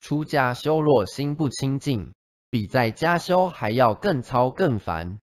出家修若心不清净比在家修还要更操更烦。